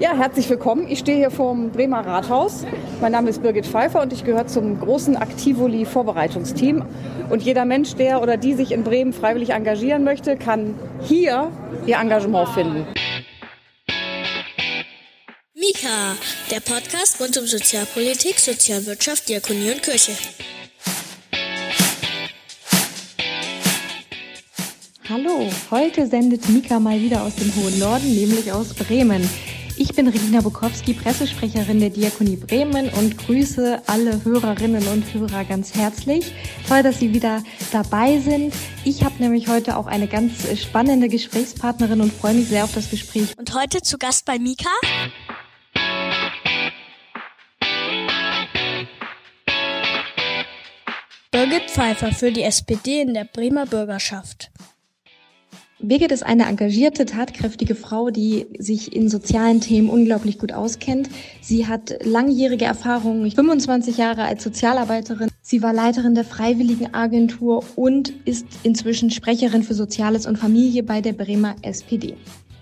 Ja, herzlich willkommen. Ich stehe hier vorm Bremer Rathaus. Mein Name ist Birgit Pfeiffer und ich gehöre zum großen Aktivoli-Vorbereitungsteam. Und jeder Mensch, der oder die sich in Bremen freiwillig engagieren möchte, kann hier ihr Engagement finden. Mika, der Podcast rund um Sozialpolitik, Sozialwirtschaft, Diakonie und Kirche. Hallo, heute sendet Mika mal wieder aus dem hohen Norden, nämlich aus Bremen. Ich bin Regina Bukowski, Pressesprecherin der Diakonie Bremen und grüße alle Hörerinnen und Hörer ganz herzlich. Toll, dass Sie wieder dabei sind. Ich habe nämlich heute auch eine ganz spannende Gesprächspartnerin und freue mich sehr auf das Gespräch. Und heute zu Gast bei Mika? Birgit Pfeiffer für die SPD in der Bremer Bürgerschaft. Birgit ist eine engagierte, tatkräftige Frau, die sich in sozialen Themen unglaublich gut auskennt. Sie hat langjährige Erfahrungen, 25 Jahre als Sozialarbeiterin. Sie war Leiterin der Freiwilligenagentur und ist inzwischen Sprecherin für Soziales und Familie bei der Bremer SPD.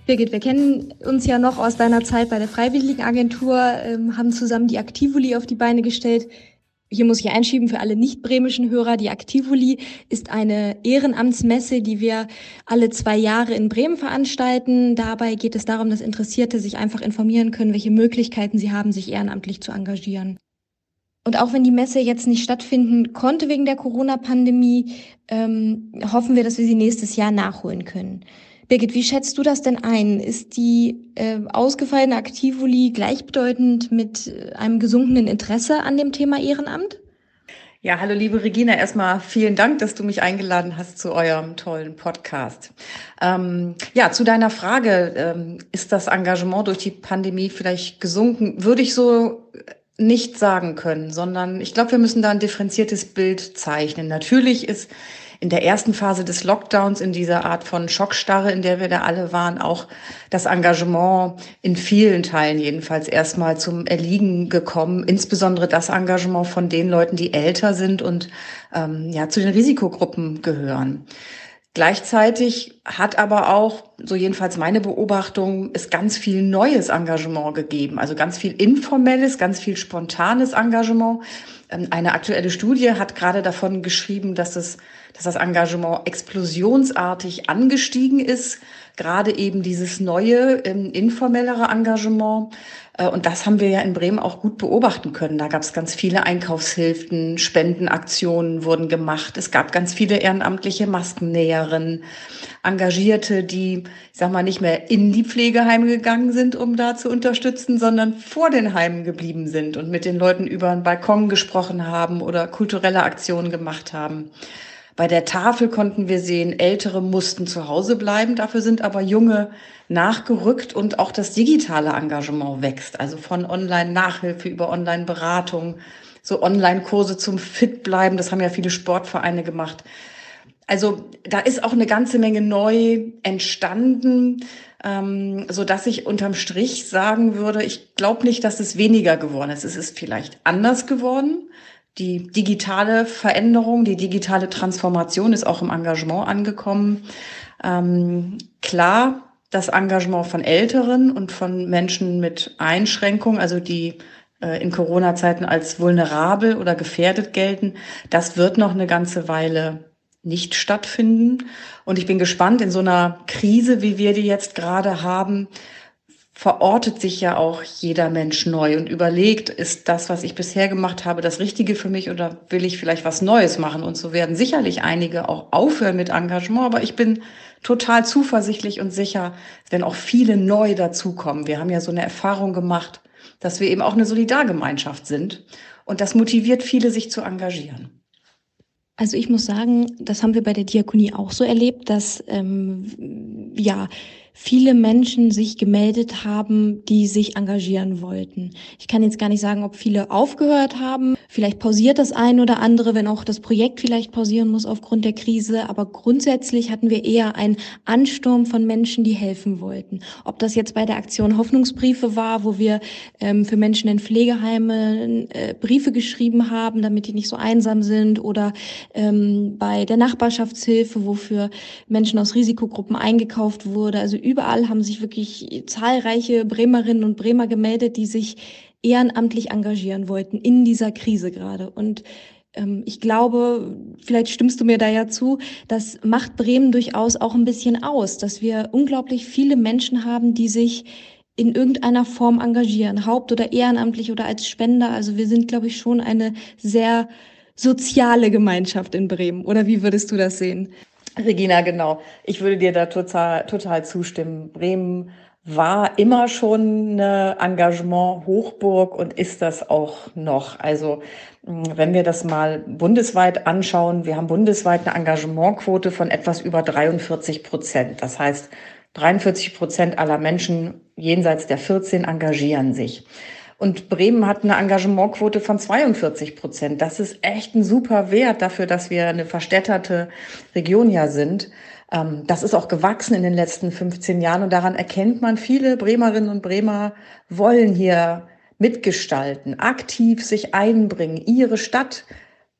Birgit, wir kennen uns ja noch aus deiner Zeit bei der Freiwilligenagentur, ähm, haben zusammen die Aktivoli auf die Beine gestellt. Hier muss ich einschieben für alle nicht-bremischen Hörer. Die Aktivoli ist eine Ehrenamtsmesse, die wir alle zwei Jahre in Bremen veranstalten. Dabei geht es darum, dass Interessierte sich einfach informieren können, welche Möglichkeiten sie haben, sich ehrenamtlich zu engagieren. Und auch wenn die Messe jetzt nicht stattfinden konnte wegen der Corona-Pandemie, ähm, hoffen wir, dass wir sie nächstes Jahr nachholen können. Birgit, wie schätzt du das denn ein? Ist die äh, ausgefallene Aktivoli gleichbedeutend mit äh, einem gesunkenen Interesse an dem Thema Ehrenamt? Ja, hallo liebe Regina, erstmal vielen Dank, dass du mich eingeladen hast zu eurem tollen Podcast. Ähm, ja, zu deiner Frage, ähm, ist das Engagement durch die Pandemie vielleicht gesunken? Würde ich so nicht sagen können, sondern ich glaube, wir müssen da ein differenziertes Bild zeichnen. Natürlich ist in der ersten Phase des Lockdowns, in dieser Art von Schockstarre, in der wir da alle waren, auch das Engagement in vielen Teilen jedenfalls erstmal zum Erliegen gekommen. Insbesondere das Engagement von den Leuten, die älter sind und ähm, ja zu den Risikogruppen gehören. Gleichzeitig hat aber auch, so jedenfalls meine Beobachtung, es ganz viel neues Engagement gegeben. Also ganz viel informelles, ganz viel spontanes Engagement. Ähm, eine aktuelle Studie hat gerade davon geschrieben, dass es dass das Engagement explosionsartig angestiegen ist, gerade eben dieses neue, ähm, informellere Engagement. Äh, und das haben wir ja in Bremen auch gut beobachten können. Da gab es ganz viele Einkaufshilfen, Spendenaktionen wurden gemacht. Es gab ganz viele ehrenamtliche Maskennäherinnen, Engagierte, die, ich sag mal, nicht mehr in die Pflegeheime gegangen sind, um da zu unterstützen, sondern vor den Heimen geblieben sind und mit den Leuten über einen Balkon gesprochen haben oder kulturelle Aktionen gemacht haben. Bei der Tafel konnten wir sehen, Ältere mussten zu Hause bleiben, dafür sind aber Junge nachgerückt und auch das digitale Engagement wächst. Also von Online-Nachhilfe über Online-Beratung, so Online-Kurse zum Fitbleiben, das haben ja viele Sportvereine gemacht. Also da ist auch eine ganze Menge neu entstanden, ähm, so dass ich unterm Strich sagen würde, ich glaube nicht, dass es weniger geworden ist. Es ist vielleicht anders geworden. Die digitale Veränderung, die digitale Transformation ist auch im Engagement angekommen. Ähm, klar, das Engagement von Älteren und von Menschen mit Einschränkungen, also die äh, in Corona-Zeiten als vulnerabel oder gefährdet gelten, das wird noch eine ganze Weile nicht stattfinden. Und ich bin gespannt in so einer Krise, wie wir die jetzt gerade haben, verortet sich ja auch jeder Mensch neu und überlegt, ist das, was ich bisher gemacht habe, das Richtige für mich oder will ich vielleicht was Neues machen? Und so werden sicherlich einige auch aufhören mit Engagement, aber ich bin total zuversichtlich und sicher, wenn auch viele neu dazukommen. Wir haben ja so eine Erfahrung gemacht, dass wir eben auch eine Solidargemeinschaft sind und das motiviert viele, sich zu engagieren. Also ich muss sagen, das haben wir bei der Diakonie auch so erlebt, dass ähm, ja viele Menschen sich gemeldet haben, die sich engagieren wollten. Ich kann jetzt gar nicht sagen, ob viele aufgehört haben. Vielleicht pausiert das ein oder andere, wenn auch das Projekt vielleicht pausieren muss aufgrund der Krise. Aber grundsätzlich hatten wir eher einen Ansturm von Menschen, die helfen wollten. Ob das jetzt bei der Aktion Hoffnungsbriefe war, wo wir ähm, für Menschen in Pflegeheimen äh, Briefe geschrieben haben, damit die nicht so einsam sind, oder ähm, bei der Nachbarschaftshilfe, wofür Menschen aus Risikogruppen eingekauft wurde. Also überall haben sich wirklich zahlreiche Bremerinnen und Bremer gemeldet, die sich ehrenamtlich engagieren wollten in dieser Krise gerade. Und ähm, ich glaube, vielleicht stimmst du mir da ja zu, das macht Bremen durchaus auch ein bisschen aus, dass wir unglaublich viele Menschen haben, die sich in irgendeiner Form engagieren, haupt- oder ehrenamtlich oder als Spender. Also wir sind, glaube ich, schon eine sehr soziale Gemeinschaft in Bremen. Oder wie würdest du das sehen? Regina, genau. Ich würde dir da total, total zustimmen. Bremen war immer schon eine Engagement-Hochburg und ist das auch noch. Also wenn wir das mal bundesweit anschauen, wir haben bundesweit eine Engagementquote von etwas über 43 Prozent. Das heißt, 43 Prozent aller Menschen jenseits der 14 engagieren sich. Und Bremen hat eine Engagementquote von 42 Prozent. Das ist echt ein super Wert dafür, dass wir eine verstädterte Region ja sind. Ähm, das ist auch gewachsen in den letzten 15 Jahren und daran erkennt man, viele Bremerinnen und Bremer wollen hier mitgestalten, aktiv sich einbringen, ihre Stadt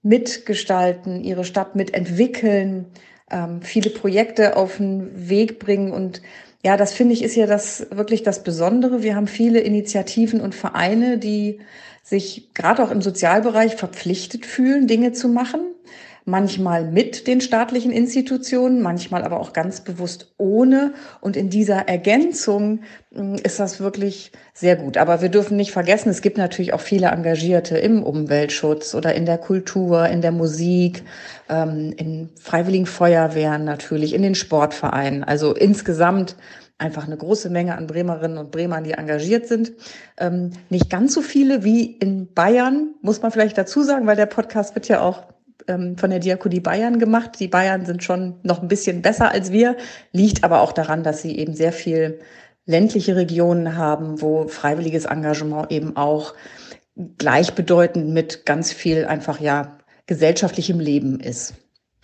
mitgestalten, ihre Stadt mitentwickeln, ähm, viele Projekte auf den Weg bringen und ja, das finde ich ist ja das wirklich das Besondere. Wir haben viele Initiativen und Vereine, die sich gerade auch im Sozialbereich verpflichtet fühlen, Dinge zu machen. Manchmal mit den staatlichen Institutionen, manchmal aber auch ganz bewusst ohne. Und in dieser Ergänzung hm, ist das wirklich sehr gut. Aber wir dürfen nicht vergessen, es gibt natürlich auch viele Engagierte im Umweltschutz oder in der Kultur, in der Musik, ähm, in freiwilligen Feuerwehren natürlich, in den Sportvereinen. Also insgesamt einfach eine große Menge an Bremerinnen und Bremern, die engagiert sind. Ähm, nicht ganz so viele wie in Bayern, muss man vielleicht dazu sagen, weil der Podcast wird ja auch ähm, von der Diakonie Bayern gemacht. Die Bayern sind schon noch ein bisschen besser als wir, liegt aber auch daran, dass sie eben sehr viel ländliche Regionen haben, wo freiwilliges Engagement eben auch gleichbedeutend mit ganz viel einfach ja gesellschaftlichem Leben ist.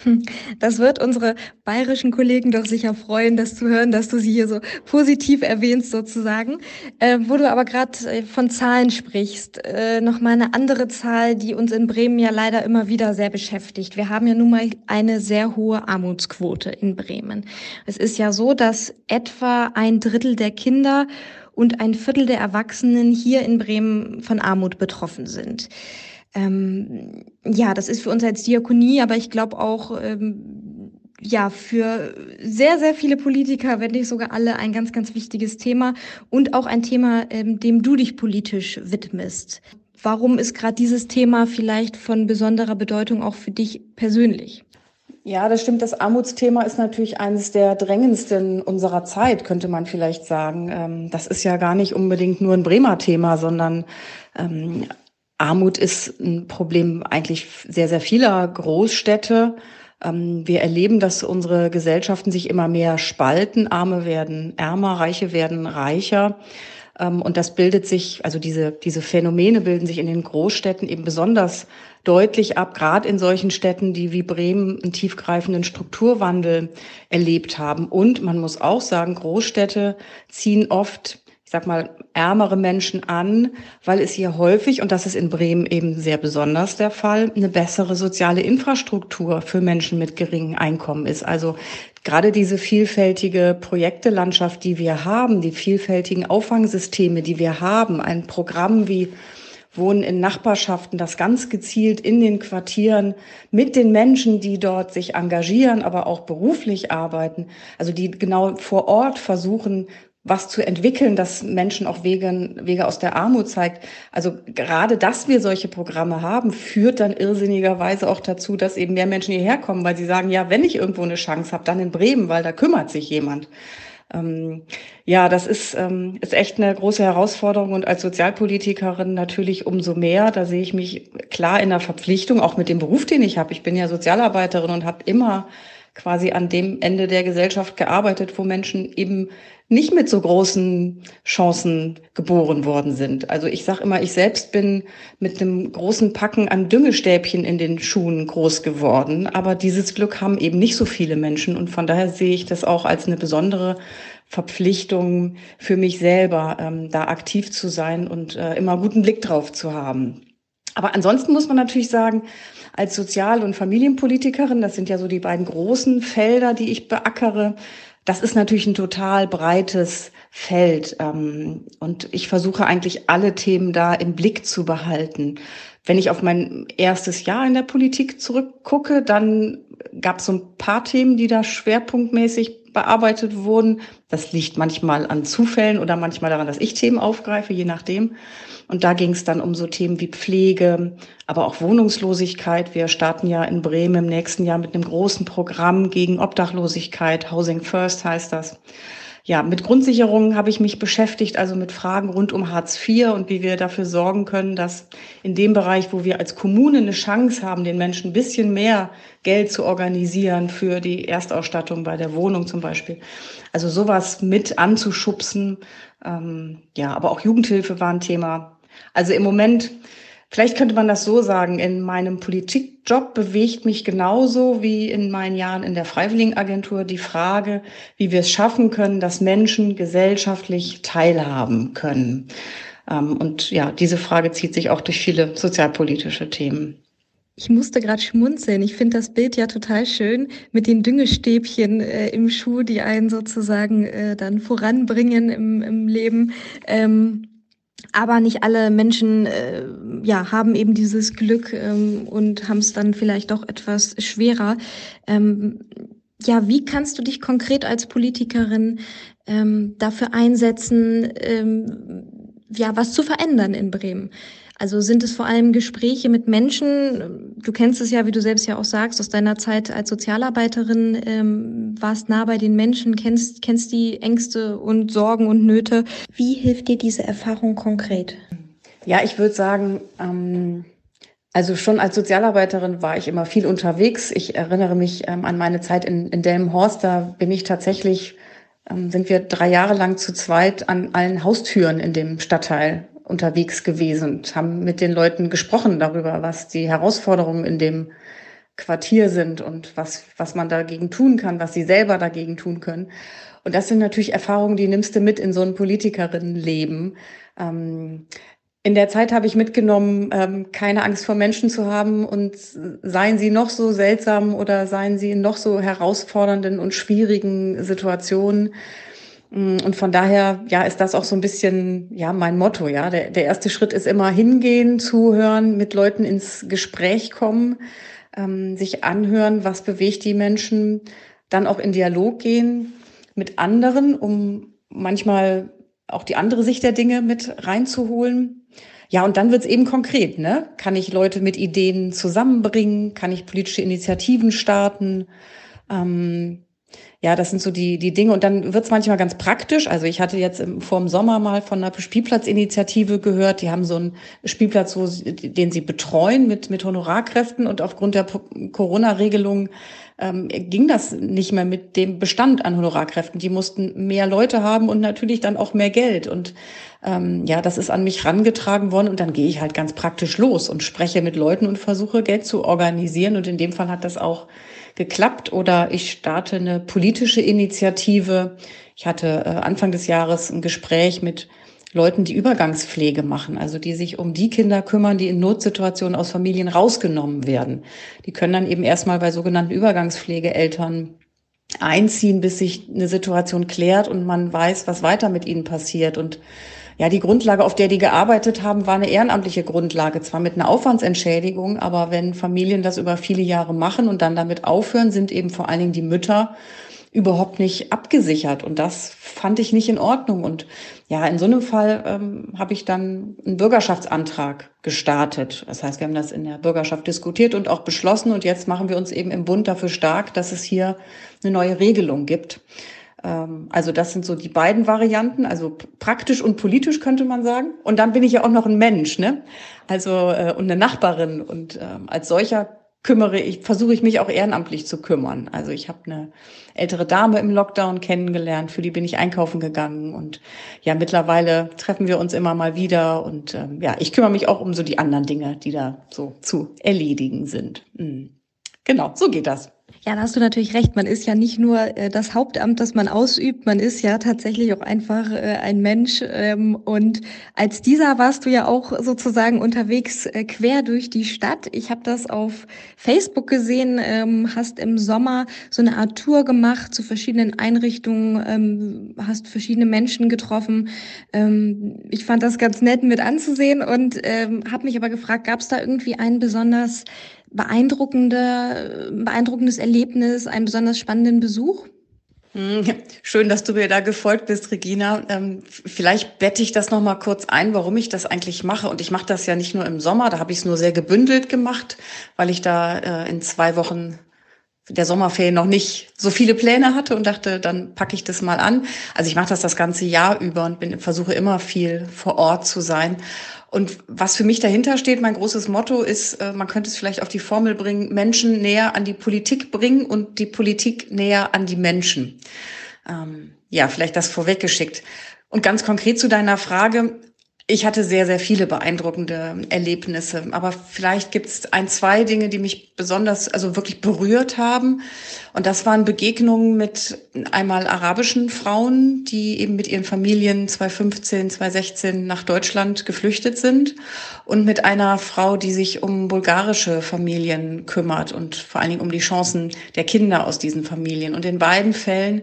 Hm, das wird unsere bayerischen Kollegen doch sicher freuen, das zu hören, dass du sie hier so positiv erwähnst sozusagen. Äh, wo du aber gerade äh, von Zahlen sprichst, äh, noch mal eine andere Zahl, die uns in Bremen ja leider immer wieder sehr beschäftigt. Wir haben ja nun mal eine sehr hohe Armutsquote in Bremen. Es ist ja so, dass etwa ein Drittel der Kinder und ein Viertel der Erwachsenen hier in Bremen von Armut betroffen sind. Ähm, ja, das ist für uns als Diakonie, aber ich glaube auch ähm, ja für sehr, sehr viele Politiker, wenn nicht sogar alle, ein ganz, ganz wichtiges Thema und auch ein Thema, ähm, dem du dich politisch widmest. Warum ist gerade dieses Thema vielleicht von besonderer Bedeutung auch für dich persönlich? Ja, das stimmt. Das Armutsthema ist natürlich eines der drängendsten unserer Zeit, könnte man vielleicht sagen. Ähm, das ist ja gar nicht unbedingt nur ein Bremer Thema, sondern ähm, Armut ist ein Problem eigentlich sehr, sehr vieler Großstädte. Ähm, wir erleben, dass unsere Gesellschaften sich immer mehr spalten. Arme werden ärmer, Reiche werden reicher. Ähm, und das bildet sich, also diese, diese Phänomene bilden sich in den Großstädten eben besonders deutlich ab, gerade in solchen Städten, die wie Bremen einen tiefgreifenden Strukturwandel erlebt haben. Und man muss auch sagen, Großstädte ziehen oft ich sag mal, ärmere Menschen an, weil es hier häufig, und das ist in Bremen eben sehr besonders der Fall, eine bessere soziale Infrastruktur für Menschen mit geringem Einkommen ist. Also gerade diese vielfältige Projektelandschaft, die wir haben, die vielfältigen Auffangsysteme, die wir haben, ein Programm wie Wohnen in Nachbarschaften, das ganz gezielt in den Quartieren mit den Menschen, die dort sich engagieren, aber auch beruflich arbeiten, also die genau vor Ort versuchen, was zu entwickeln, das Menschen auch Wege, Wege aus der Armut zeigt. Also gerade, dass wir solche Programme haben, führt dann irrsinnigerweise auch dazu, dass eben mehr Menschen hierher kommen, weil sie sagen, ja, wenn ich irgendwo eine Chance habe, dann in Bremen, weil da kümmert sich jemand. Ähm, ja, das ist, ähm, ist echt eine große Herausforderung und als Sozialpolitikerin natürlich umso mehr. Da sehe ich mich klar in der Verpflichtung, auch mit dem Beruf, den ich habe. Ich bin ja Sozialarbeiterin und habe immer quasi an dem Ende der Gesellschaft gearbeitet, wo Menschen eben nicht mit so großen Chancen geboren worden sind. Also ich sage immer, ich selbst bin mit einem großen Packen an Düngestäbchen in den Schuhen groß geworden, aber dieses Glück haben eben nicht so viele Menschen und von daher sehe ich das auch als eine besondere Verpflichtung für mich selber, ähm, da aktiv zu sein und äh, immer guten Blick drauf zu haben. Aber ansonsten muss man natürlich sagen, als Sozial- und Familienpolitikerin, das sind ja so die beiden großen Felder, die ich beackere, das ist natürlich ein total breites Feld. Ähm, und ich versuche eigentlich alle Themen da im Blick zu behalten. Wenn ich auf mein erstes Jahr in der Politik zurückgucke, dann gab es so ein paar Themen, die da schwerpunktmäßig bearbeitet wurden. Das liegt manchmal an Zufällen oder manchmal daran, dass ich Themen aufgreife, je nachdem. Und da ging es dann um so Themen wie Pflege, aber auch Wohnungslosigkeit. Wir starten ja in Bremen im nächsten Jahr mit einem großen Programm gegen Obdachlosigkeit. Housing First heißt das. Ja, mit Grundsicherungen habe ich mich beschäftigt, also mit Fragen rund um Hartz IV und wie wir dafür sorgen können, dass in dem Bereich, wo wir als Kommune eine Chance haben, den Menschen ein bisschen mehr Geld zu organisieren für die Erstausstattung bei der Wohnung zum Beispiel. Also sowas mit anzuschubsen. Ähm, ja, aber auch Jugendhilfe war ein Thema. Also im Moment, vielleicht könnte man das so sagen, in meinem Politikjob bewegt mich genauso wie in meinen Jahren in der Freiwilligenagentur die Frage, wie wir es schaffen können, dass Menschen gesellschaftlich teilhaben können. Ähm, und ja, diese Frage zieht sich auch durch viele sozialpolitische Themen. Ich musste gerade schmunzeln. Ich finde das Bild ja total schön mit den Düngestäbchen äh, im Schuh, die einen sozusagen äh, dann voranbringen im, im Leben. Ähm, aber nicht alle Menschen äh, ja, haben eben dieses Glück ähm, und haben es dann vielleicht doch etwas schwerer. Ähm, ja, wie kannst du dich konkret als Politikerin ähm, dafür einsetzen, ähm, ja, was zu verändern in Bremen? Also sind es vor allem Gespräche mit Menschen? Du kennst es ja, wie du selbst ja auch sagst, aus deiner Zeit als Sozialarbeiterin, ähm, warst nah bei den Menschen, kennst, kennst die Ängste und Sorgen und Nöte. Wie hilft dir diese Erfahrung konkret? Ja, ich würde sagen, ähm, also schon als Sozialarbeiterin war ich immer viel unterwegs. Ich erinnere mich ähm, an meine Zeit in, in Delmenhorst. Da bin ich tatsächlich, ähm, sind wir drei Jahre lang zu zweit an allen Haustüren in dem Stadtteil unterwegs gewesen und haben mit den Leuten gesprochen darüber, was die Herausforderungen in dem Quartier sind und was, was man dagegen tun kann, was sie selber dagegen tun können. Und das sind natürlich Erfahrungen, die nimmst du mit in so ein Politikerinnenleben. Ähm, in der Zeit habe ich mitgenommen, ähm, keine Angst vor Menschen zu haben und seien sie noch so seltsam oder seien sie in noch so herausfordernden und schwierigen Situationen, und von daher, ja, ist das auch so ein bisschen, ja, mein Motto, ja. Der, der erste Schritt ist immer hingehen, zuhören, mit Leuten ins Gespräch kommen, ähm, sich anhören, was bewegt die Menschen, dann auch in Dialog gehen mit anderen, um manchmal auch die andere Sicht der Dinge mit reinzuholen. Ja, und dann wird's eben konkret, ne? Kann ich Leute mit Ideen zusammenbringen? Kann ich politische Initiativen starten? Ähm, ja, das sind so die, die Dinge. Und dann wird's manchmal ganz praktisch. Also ich hatte jetzt im, vor dem Sommer mal von einer Spielplatzinitiative gehört. Die haben so einen Spielplatz, wo sie, den sie betreuen mit, mit Honorarkräften. Und aufgrund der Corona-Regelung ähm, ging das nicht mehr mit dem Bestand an Honorarkräften. Die mussten mehr Leute haben und natürlich dann auch mehr Geld. Und ähm, ja, das ist an mich rangetragen worden. Und dann gehe ich halt ganz praktisch los und spreche mit Leuten und versuche Geld zu organisieren. Und in dem Fall hat das auch geklappt oder ich starte eine politische Initiative. Ich hatte äh, Anfang des Jahres ein Gespräch mit Leuten, die Übergangspflege machen, also die sich um die Kinder kümmern, die in Notsituationen aus Familien rausgenommen werden. Die können dann eben erstmal bei sogenannten Übergangspflegeeltern einziehen, bis sich eine Situation klärt und man weiß, was weiter mit ihnen passiert. Und ja, die Grundlage, auf der die gearbeitet haben, war eine ehrenamtliche Grundlage, zwar mit einer Aufwandsentschädigung, aber wenn Familien das über viele Jahre machen und dann damit aufhören, sind eben vor allen Dingen die Mütter überhaupt nicht abgesichert. Und das fand ich nicht in Ordnung. Und ja, in so einem Fall ähm, habe ich dann einen Bürgerschaftsantrag gestartet. Das heißt, wir haben das in der Bürgerschaft diskutiert und auch beschlossen. Und jetzt machen wir uns eben im Bund dafür stark, dass es hier eine neue Regelung gibt. Ähm, also das sind so die beiden Varianten, also praktisch und politisch könnte man sagen. Und dann bin ich ja auch noch ein Mensch, ne? Also äh, und eine Nachbarin und ähm, als solcher kümmere ich, versuche ich mich auch ehrenamtlich zu kümmern. Also ich habe eine ältere Dame im Lockdown kennengelernt, für die bin ich einkaufen gegangen und ja, mittlerweile treffen wir uns immer mal wieder und ähm, ja, ich kümmere mich auch um so die anderen Dinge, die da so zu erledigen sind. Mhm. Genau, so geht das. Ja, da hast du natürlich recht. Man ist ja nicht nur äh, das Hauptamt, das man ausübt, man ist ja tatsächlich auch einfach äh, ein Mensch. Ähm, und als dieser warst du ja auch sozusagen unterwegs äh, quer durch die Stadt. Ich habe das auf Facebook gesehen, ähm, hast im Sommer so eine Art Tour gemacht zu verschiedenen Einrichtungen, ähm, hast verschiedene Menschen getroffen. Ähm, ich fand das ganz nett mit anzusehen und ähm, habe mich aber gefragt, gab es da irgendwie einen besonders beeindruckende, beeindruckendes Erlebnis, einen besonders spannenden Besuch? Hm, schön, dass du mir da gefolgt bist, Regina. Ähm, vielleicht bette ich das noch mal kurz ein, warum ich das eigentlich mache. Und ich mache das ja nicht nur im Sommer, da habe ich es nur sehr gebündelt gemacht, weil ich da äh, in zwei Wochen der Sommerferien noch nicht so viele Pläne hatte und dachte, dann packe ich das mal an. Also ich mache das das ganze Jahr über und bin, versuche immer viel vor Ort zu sein. Und was für mich dahinter steht, mein großes Motto ist, äh, man könnte es vielleicht auf die Formel bringen, Menschen näher an die Politik bringen und die Politik näher an die Menschen. Ähm, ja, vielleicht das vorweggeschickt. Und ganz konkret zu deiner Frage, ich hatte sehr, sehr viele beeindruckende Erlebnisse, aber vielleicht gibt es ein, zwei Dinge, die mich besonders, also wirklich berührt haben. Und das waren Begegnungen mit einmal arabischen Frauen, die eben mit ihren Familien 2015, 2016 nach Deutschland geflüchtet sind und mit einer Frau, die sich um bulgarische Familien kümmert und vor allen Dingen um die Chancen der Kinder aus diesen Familien. Und in beiden Fällen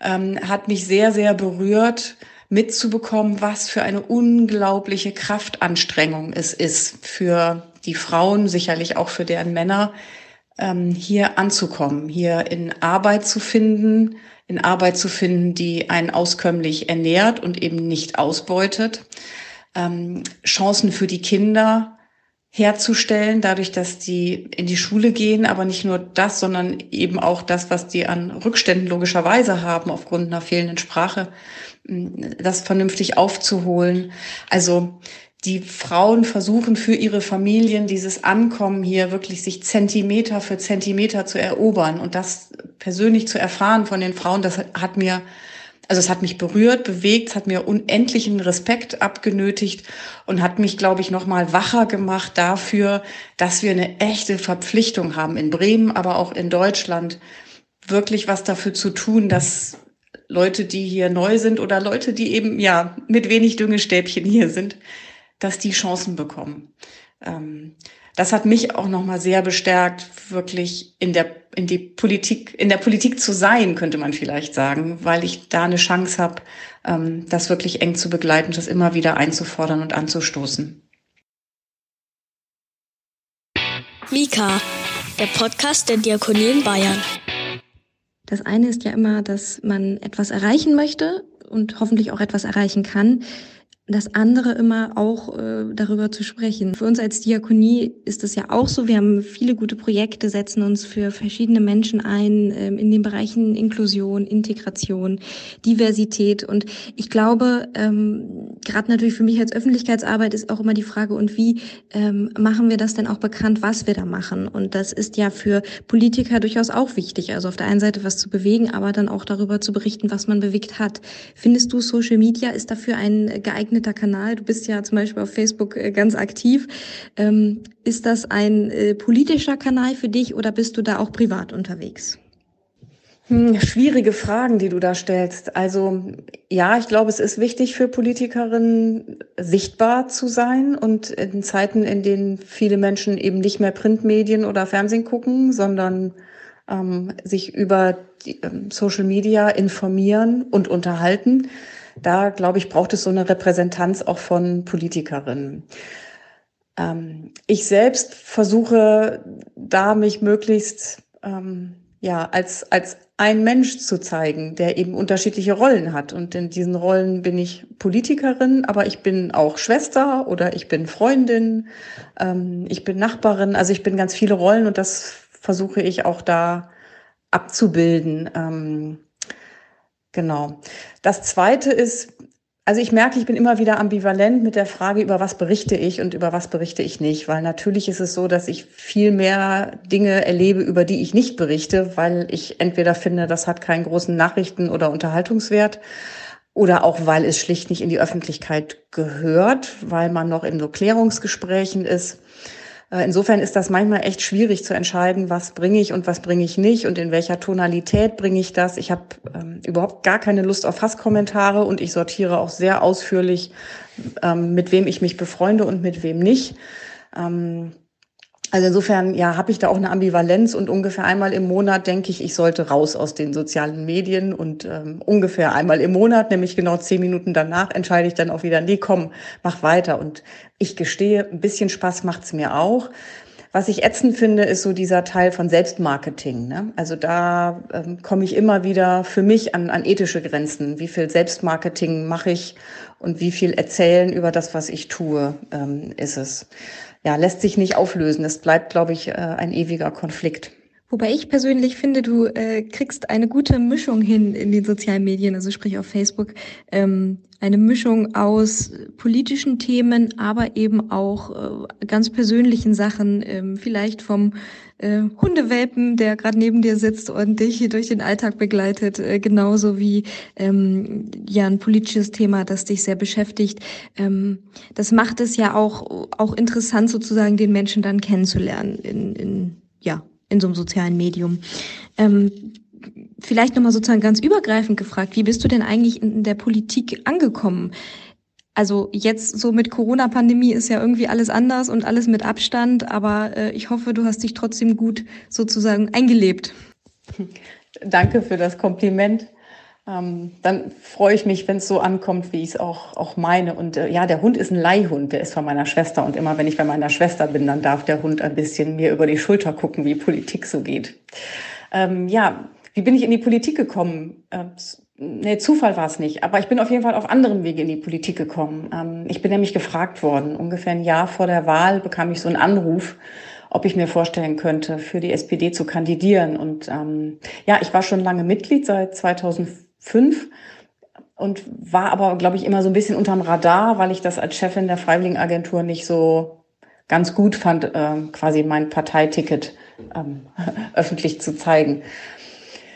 ähm, hat mich sehr, sehr berührt, mitzubekommen, was für eine unglaubliche Kraftanstrengung es ist für die Frauen, sicherlich auch für deren Männer, ähm, hier anzukommen, hier in Arbeit zu finden, in Arbeit zu finden, die einen auskömmlich ernährt und eben nicht ausbeutet, ähm, Chancen für die Kinder herzustellen, dadurch, dass die in die Schule gehen, aber nicht nur das, sondern eben auch das, was die an Rückständen logischerweise haben aufgrund einer fehlenden Sprache, das vernünftig aufzuholen. Also die Frauen versuchen für ihre Familien dieses Ankommen hier wirklich sich Zentimeter für Zentimeter zu erobern und das persönlich zu erfahren von den Frauen, das hat mir, also es hat mich berührt, bewegt, es hat mir unendlichen Respekt abgenötigt und hat mich, glaube ich, noch mal wacher gemacht dafür, dass wir eine echte Verpflichtung haben in Bremen, aber auch in Deutschland, wirklich was dafür zu tun, dass Leute, die hier neu sind oder Leute, die eben ja mit wenig Düngestäbchen hier sind, dass die Chancen bekommen. Ähm, das hat mich auch noch mal sehr bestärkt, wirklich in der in die Politik in der Politik zu sein, könnte man vielleicht sagen, weil ich da eine Chance habe, ähm, das wirklich eng zu begleiten, das immer wieder einzufordern und anzustoßen. Mika, der Podcast der Diakonie in Bayern. Das eine ist ja immer, dass man etwas erreichen möchte und hoffentlich auch etwas erreichen kann das andere immer auch äh, darüber zu sprechen. Für uns als Diakonie ist es ja auch so, wir haben viele gute Projekte, setzen uns für verschiedene Menschen ein ähm, in den Bereichen Inklusion, Integration, Diversität. Und ich glaube, ähm, gerade natürlich für mich als Öffentlichkeitsarbeit ist auch immer die Frage, und wie ähm, machen wir das denn auch bekannt, was wir da machen? Und das ist ja für Politiker durchaus auch wichtig. Also auf der einen Seite was zu bewegen, aber dann auch darüber zu berichten, was man bewegt hat. Findest du, Social Media ist dafür ein geeigneter geeigneter Kanal? Du bist ja zum Beispiel auf Facebook äh, ganz aktiv. Ähm, ist das ein äh, politischer Kanal für dich oder bist du da auch privat unterwegs? Hm, schwierige Fragen, die du da stellst. Also ja, ich glaube, es ist wichtig für Politikerinnen, sichtbar zu sein und in Zeiten, in denen viele Menschen eben nicht mehr Printmedien oder Fernsehen gucken, sondern ähm, sich über die, ähm, Social Media informieren und unterhalten, da, glaube ich, braucht es so eine Repräsentanz auch von Politikerinnen. Ähm, ich selbst versuche da mich möglichst ähm, ja als als ein Mensch zu zeigen, der eben unterschiedliche Rollen hat. Und in diesen Rollen bin ich Politikerin, aber ich bin auch Schwester oder ich bin Freundin, ähm, ich bin Nachbarin. Also ich bin ganz viele Rollen und das versuche ich auch da abzubilden. Ähm, Genau. Das zweite ist, also ich merke, ich bin immer wieder ambivalent mit der Frage, über was berichte ich und über was berichte ich nicht, weil natürlich ist es so, dass ich viel mehr Dinge erlebe, über die ich nicht berichte, weil ich entweder finde, das hat keinen großen Nachrichten- oder Unterhaltungswert oder auch weil es schlicht nicht in die Öffentlichkeit gehört, weil man noch in so Klärungsgesprächen ist. Äh, insofern ist das manchmal echt schwierig zu entscheiden, was bringe ich und was bringe ich nicht und in welcher Tonalität bringe ich das. Ich habe ähm, überhaupt gar keine Lust auf Hasskommentare und ich sortiere auch sehr ausführlich, ähm, mit wem ich mich befreunde und mit wem nicht. Ähm, also insofern, ja, habe ich da auch eine Ambivalenz und ungefähr einmal im Monat denke ich, ich sollte raus aus den sozialen Medien und ähm, ungefähr einmal im Monat, nämlich genau zehn Minuten danach, entscheide ich dann auch wieder, nee, komm, mach weiter. Und ich gestehe, ein bisschen Spaß macht's mir auch. Was ich ätzend finde, ist so dieser Teil von Selbstmarketing. Ne? Also da ähm, komme ich immer wieder für mich an, an ethische Grenzen. Wie viel Selbstmarketing mache ich und wie viel erzählen über das, was ich tue, ähm, ist es ja, lässt sich nicht auflösen. Es bleibt, glaube ich, äh, ein ewiger Konflikt. Wobei ich persönlich finde, du äh, kriegst eine gute Mischung hin in den sozialen Medien, also sprich auf Facebook, ähm, eine Mischung aus politischen Themen, aber eben auch äh, ganz persönlichen Sachen, ähm, vielleicht vom äh, Hundewelpen, der gerade neben dir sitzt und dich durch den Alltag begleitet, äh, genauso wie ähm, ja ein politisches Thema, das dich sehr beschäftigt. Ähm, das macht es ja auch auch interessant sozusagen den Menschen dann kennenzulernen in, in ja in so einem sozialen Medium. Ähm, vielleicht nochmal sozusagen ganz übergreifend gefragt, wie bist du denn eigentlich in der Politik angekommen? Also jetzt so mit Corona-Pandemie ist ja irgendwie alles anders und alles mit Abstand, aber äh, ich hoffe, du hast dich trotzdem gut sozusagen eingelebt. Danke für das Kompliment. Ähm, dann freue ich mich, wenn es so ankommt, wie ich es auch, auch meine. Und äh, ja, der Hund ist ein Leihhund, der ist von meiner Schwester. Und immer wenn ich bei meiner Schwester bin, dann darf der Hund ein bisschen mir über die Schulter gucken, wie Politik so geht. Ähm, ja, wie bin ich in die Politik gekommen? Äh, Nee, Zufall war es nicht, aber ich bin auf jeden Fall auf anderen Wege in die Politik gekommen. Ähm, ich bin nämlich gefragt worden. Ungefähr ein Jahr vor der Wahl bekam ich so einen Anruf, ob ich mir vorstellen könnte, für die SPD zu kandidieren. Und ähm, ja, ich war schon lange Mitglied seit 2005 und war aber, glaube ich, immer so ein bisschen unterm Radar, weil ich das als Chefin der Freiwilligenagentur nicht so ganz gut fand, äh, quasi mein Parteiticket ähm, öffentlich zu zeigen.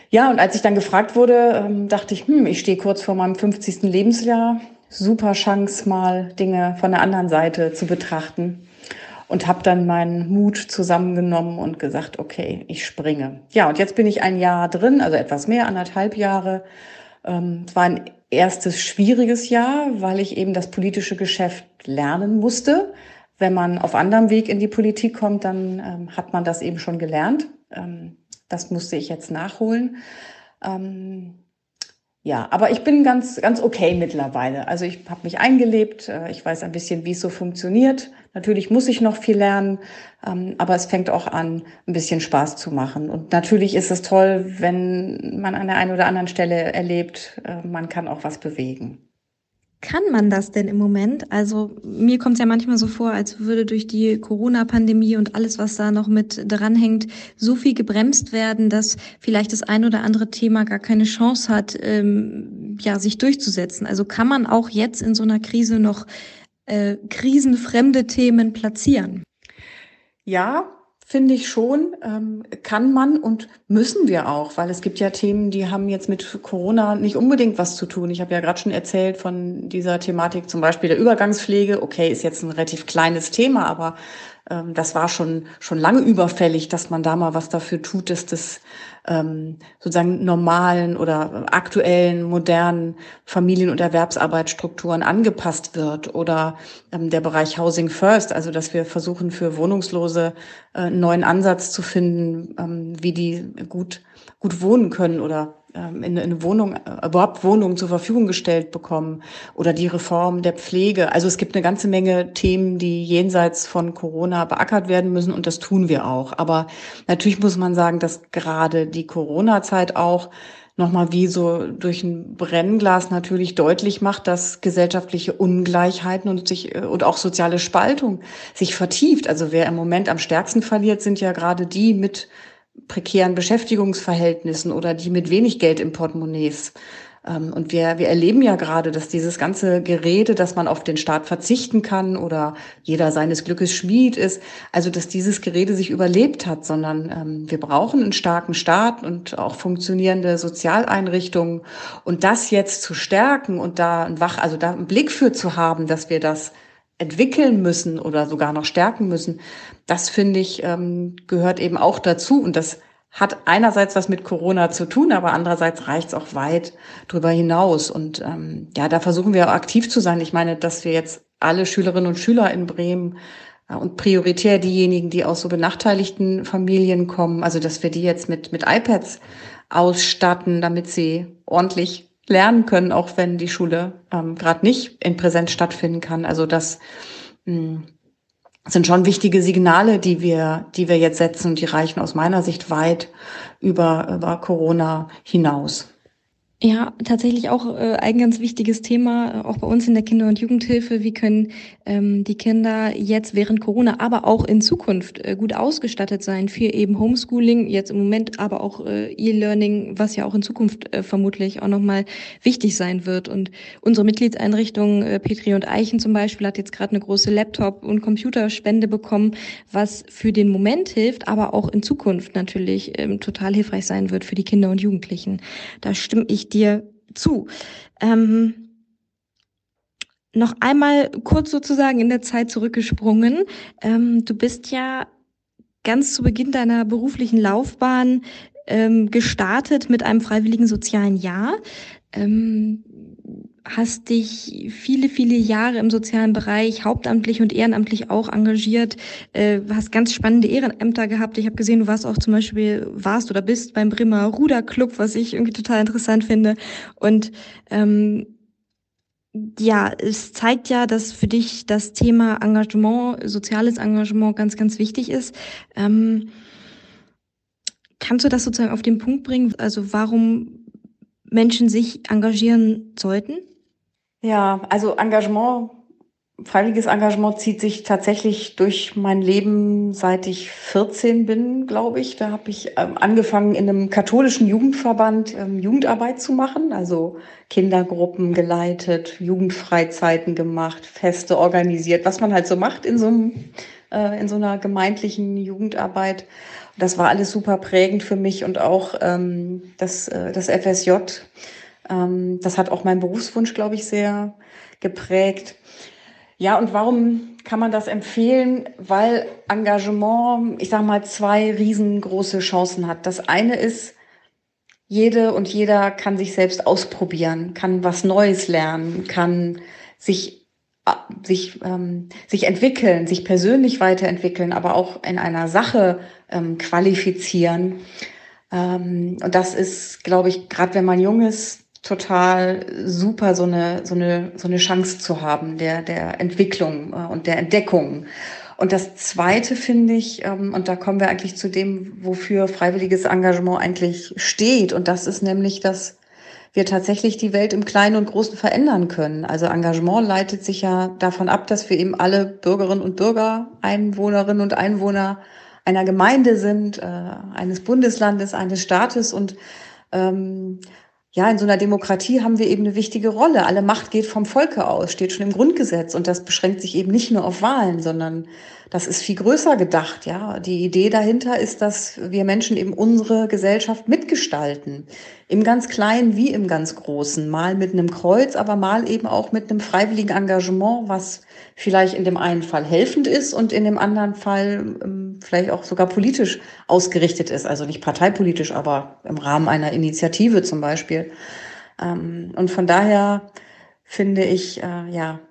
Ja, und als ich dann gefragt wurde, ähm, dachte ich, hm, ich stehe kurz vor meinem 50. Lebensjahr. Super Chance, mal Dinge von der anderen Seite zu betrachten. Und habe dann meinen Mut zusammengenommen und gesagt, okay, ich springe. Ja, und jetzt bin ich ein Jahr drin, also etwas mehr, anderthalb Jahre. Ähm, es war ein erstes schwieriges Jahr, weil ich eben das politische Geschäft lernen musste. Wenn man auf anderem Weg in die Politik kommt, dann ähm, hat man das eben schon gelernt. Ähm, das musste ich jetzt nachholen. Ähm, ja, aber ich bin ganz, ganz okay mittlerweile. Also ich habe mich eingelebt, äh, ich weiß ein bisschen, wie es so funktioniert. Natürlich muss ich noch viel lernen, ähm, aber es fängt auch an, ein bisschen Spaß zu machen. Und natürlich ist es toll, wenn man an der einen oder anderen Stelle erlebt, äh, man kann auch was bewegen. Kann man das denn im Moment? Also mir kommt es ja manchmal so vor, als würde durch die Corona-Pandemie und alles, was da noch mit dranhängt, so viel gebremst werden, dass vielleicht das ein oder andere Thema gar keine Chance hat, ähm, ja, sich durchzusetzen. Also kann man auch jetzt in so einer Krise noch äh, krisenfremde Themen platzieren? Ja, finde ich schon, ähm, kann man und müssen wir auch, weil es gibt ja Themen, die haben jetzt mit Corona nicht unbedingt was zu tun. Ich habe ja gerade schon erzählt von dieser Thematik zum Beispiel der Übergangspflege. Okay, ist jetzt ein relativ kleines Thema, aber ähm, das war schon, schon lange überfällig, dass man da mal was dafür tut, dass das ähm, sozusagen normalen oder aktuellen, modernen Familien- und Erwerbsarbeitsstrukturen angepasst wird oder ähm, der Bereich Housing First, also dass wir versuchen für Wohnungslose äh, einen neuen Ansatz zu finden, ähm, wie die gut, gut wohnen können oder ähm, in, eine Wohnung, äh, überhaupt Wohnungen zur Verfügung gestellt bekommen oder die Reform der Pflege. Also es gibt eine ganze Menge Themen, die jenseits von Corona beackert werden müssen und das tun wir auch. Aber natürlich muss man sagen, dass gerade die Corona-Zeit auch nochmal wie so durch ein Brennglas natürlich deutlich macht, dass gesellschaftliche Ungleichheiten und sich äh, und auch soziale Spaltung sich vertieft. Also wer im Moment am stärksten verliert, sind ja gerade die mit prekären Beschäftigungsverhältnissen oder die mit wenig Geld im Portemonnaies. Ähm, und wir, wir erleben ja gerade, dass dieses ganze Gerede, dass man auf den Staat verzichten kann oder jeder seines Glückes Schmied ist, also dass dieses Gerede sich überlebt hat, sondern ähm, wir brauchen einen starken Staat und auch funktionierende Sozialeinrichtungen. Und das jetzt zu stärken und da ein Wach, also da einen Blick für zu haben, dass wir das entwickeln müssen oder sogar noch stärken müssen, das finde ich ähm, gehört eben auch dazu und das hat einerseits was mit Corona zu tun, aber andererseits reicht es auch weit darüber hinaus. Und ähm, ja, da versuchen wir aktiv zu sein. Ich meine, dass wir jetzt alle Schülerinnen und Schüler in Bremen äh, und prioritär diejenigen, die aus so benachteiligten Familien kommen, also dass wir die jetzt mit, mit iPads ausstatten, damit sie ordentlich lernen können, auch wenn die Schule ähm, gerade nicht in Präsenz stattfinden kann. Also das mh, hm, sind schon wichtige Signale, die wir, die wir jetzt setzen und die reichen aus meiner Sicht weit über, über Corona hinaus. Ja, tatsächlich auch äh, ein ganz wichtiges Thema, äh, auch bei uns in der Kinder- und Jugendhilfe. Wie können ähm, die Kinder jetzt während Corona, aber auch in Zukunft äh, gut ausgestattet sein für eben Homeschooling, jetzt im Moment aber auch äh, E-Learning, was ja auch in Zukunft äh, vermutlich auch nochmal wichtig sein wird. Und unsere Mitgliedseinrichtung äh, Petri und Eichen zum Beispiel hat jetzt gerade eine große Laptop- und Computerspende bekommen, was für den Moment hilft, aber auch in Zukunft natürlich ähm, total hilfreich sein wird für die Kinder und Jugendlichen. Da stimme ich dir zu. Ähm, noch einmal kurz sozusagen in der Zeit zurückgesprungen. Ähm, du bist ja ganz zu Beginn deiner beruflichen Laufbahn ähm, gestartet mit einem freiwilligen sozialen Jahr. Ähm, hast dich viele, viele Jahre im sozialen Bereich hauptamtlich und ehrenamtlich auch engagiert, äh, hast ganz spannende Ehrenämter gehabt. Ich habe gesehen, du warst auch zum Beispiel, warst oder bist beim Bremer Ruderclub, was ich irgendwie total interessant finde. Und ähm, ja, es zeigt ja, dass für dich das Thema Engagement, soziales Engagement ganz, ganz wichtig ist. Ähm, kannst du das sozusagen auf den Punkt bringen? Also warum Menschen sich engagieren sollten? Ja, also Engagement, freiwilliges Engagement zieht sich tatsächlich durch mein Leben, seit ich 14 bin, glaube ich. Da habe ich ähm, angefangen, in einem katholischen Jugendverband ähm, Jugendarbeit zu machen, also Kindergruppen geleitet, Jugendfreizeiten gemacht, Feste organisiert, was man halt so macht in so, einem, äh, in so einer gemeindlichen Jugendarbeit. Das war alles super prägend für mich und auch ähm, das, äh, das FSJ ähm, das hat auch meinen Berufswunsch, glaube ich, sehr geprägt. Ja, und warum kann man das empfehlen? Weil Engagement, ich sage mal, zwei riesengroße Chancen hat. Das eine ist, jede und jeder kann sich selbst ausprobieren, kann was Neues lernen, kann sich äh, sich ähm, sich entwickeln, sich persönlich weiterentwickeln, aber auch in einer Sache ähm, qualifizieren. Ähm, und das ist, glaube ich, gerade wenn man jung ist, total super, so eine, so eine, so eine Chance zu haben, der, der Entwicklung äh, und der Entdeckung. Und das Zweite finde ich, ähm, und da kommen wir eigentlich zu dem, wofür freiwilliges Engagement eigentlich steht, und das ist nämlich, dass wir tatsächlich die Welt im Kleinen und Großen verändern können. Also Engagement leitet sich ja davon ab, dass wir eben alle Bürgerinnen und Bürger, Einwohnerinnen und Einwohner einer Gemeinde sind, äh, eines Bundeslandes, eines Staates und ähm, ja, in so einer Demokratie haben wir eben eine wichtige Rolle. Alle Macht geht vom Volke aus, steht schon im Grundgesetz. Und das beschränkt sich eben nicht nur auf Wahlen, sondern das ist viel größer gedacht. Ja, die Idee dahinter ist, dass wir Menschen eben unsere Gesellschaft mitgestalten. Im ganz Kleinen wie im ganz Großen. Mal mit einem Kreuz, aber mal eben auch mit einem freiwilligen Engagement, was vielleicht in dem einen Fall helfend ist und in dem anderen Fall ähm, vielleicht auch sogar politisch ausgerichtet ist. Also nicht parteipolitisch, aber im Rahmen einer Initiative zum Beispiel. Ähm, und von daher finde ich, äh, ja,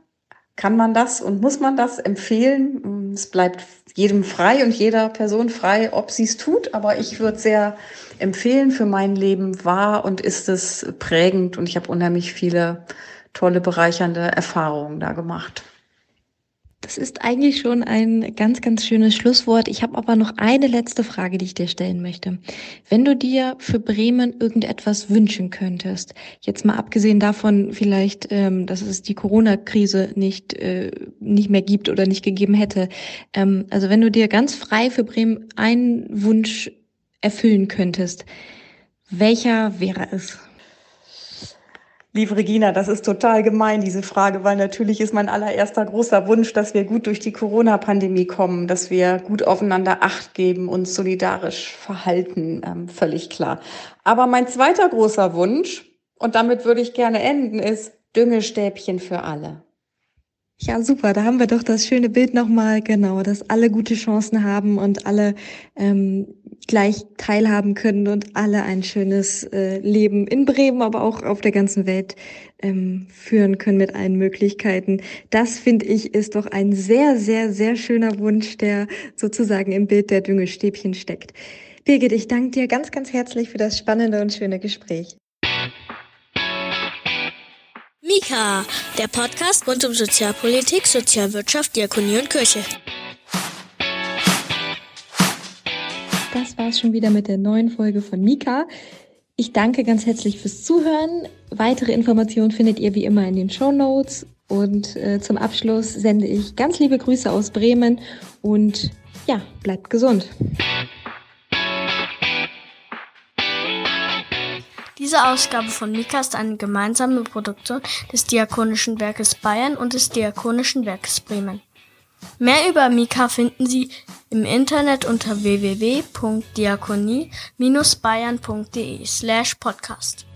kann man das und muss man das empfehlen. Es bleibt jedem frei und jeder Person frei, ob sie es tut. Aber ich würde sehr empfehlen, für mein Leben war und ist es prägend und ich habe unheimlich viele tolle, bereichernde Erfahrungen da gemacht. Das ist eigentlich schon ein ganz, ganz schönes Schlusswort. Ich habe aber noch eine letzte Frage, die ich dir stellen möchte. Wenn du dir für Bremen irgendetwas wünschen könntest, jetzt mal abgesehen davon vielleicht, ähm, dass es die Corona-Krise nicht, äh, nicht mehr gibt oder nicht gegeben hätte. Ähm, also wenn du dir ganz frei für Bremen einen Wunsch erfüllen könntest, welcher wäre es? Liebe Regina, das ist total gemein, diese Frage, weil natürlich ist mein allererster großer Wunsch, dass wir gut durch die Corona-Pandemie kommen, dass wir gut aufeinander Acht geben, uns solidarisch verhalten, ähm, völlig klar. Aber mein zweiter großer Wunsch, und damit würde ich gerne enden, ist Düngestäbchen für alle. Ja, super. Da haben wir doch das schöne Bild nochmal, genau, dass alle gute Chancen haben und alle ähm, gleich teilhaben können und alle ein schönes äh, Leben in Bremen, aber auch auf der ganzen Welt ähm, führen können mit allen Möglichkeiten. Das finde ich ist doch ein sehr, sehr, sehr schöner Wunsch, der sozusagen im Bild der Düngestäbchen steckt. Birgit, ich danke dir ganz, ganz herzlich für das spannende und schöne Gespräch. Mika, der Podcast rund um Sozialpolitik, Sozialwirtschaft, Diakonie und Kirche. Das war's schon wieder mit der neuen Folge von Mika. Ich danke ganz herzlich fürs Zuhören. Weitere Informationen findet ihr wie immer in den Show Notes. Und äh, zum Abschluss sende ich ganz liebe Grüße aus Bremen und ja, bleibt gesund. Diese Ausgabe von Mika ist eine gemeinsame Produktion des Diakonischen Werkes Bayern und des Diakonischen Werkes Bremen. Mehr über Mika finden Sie im Internet unter www.diakonie-bayern.de slash podcast.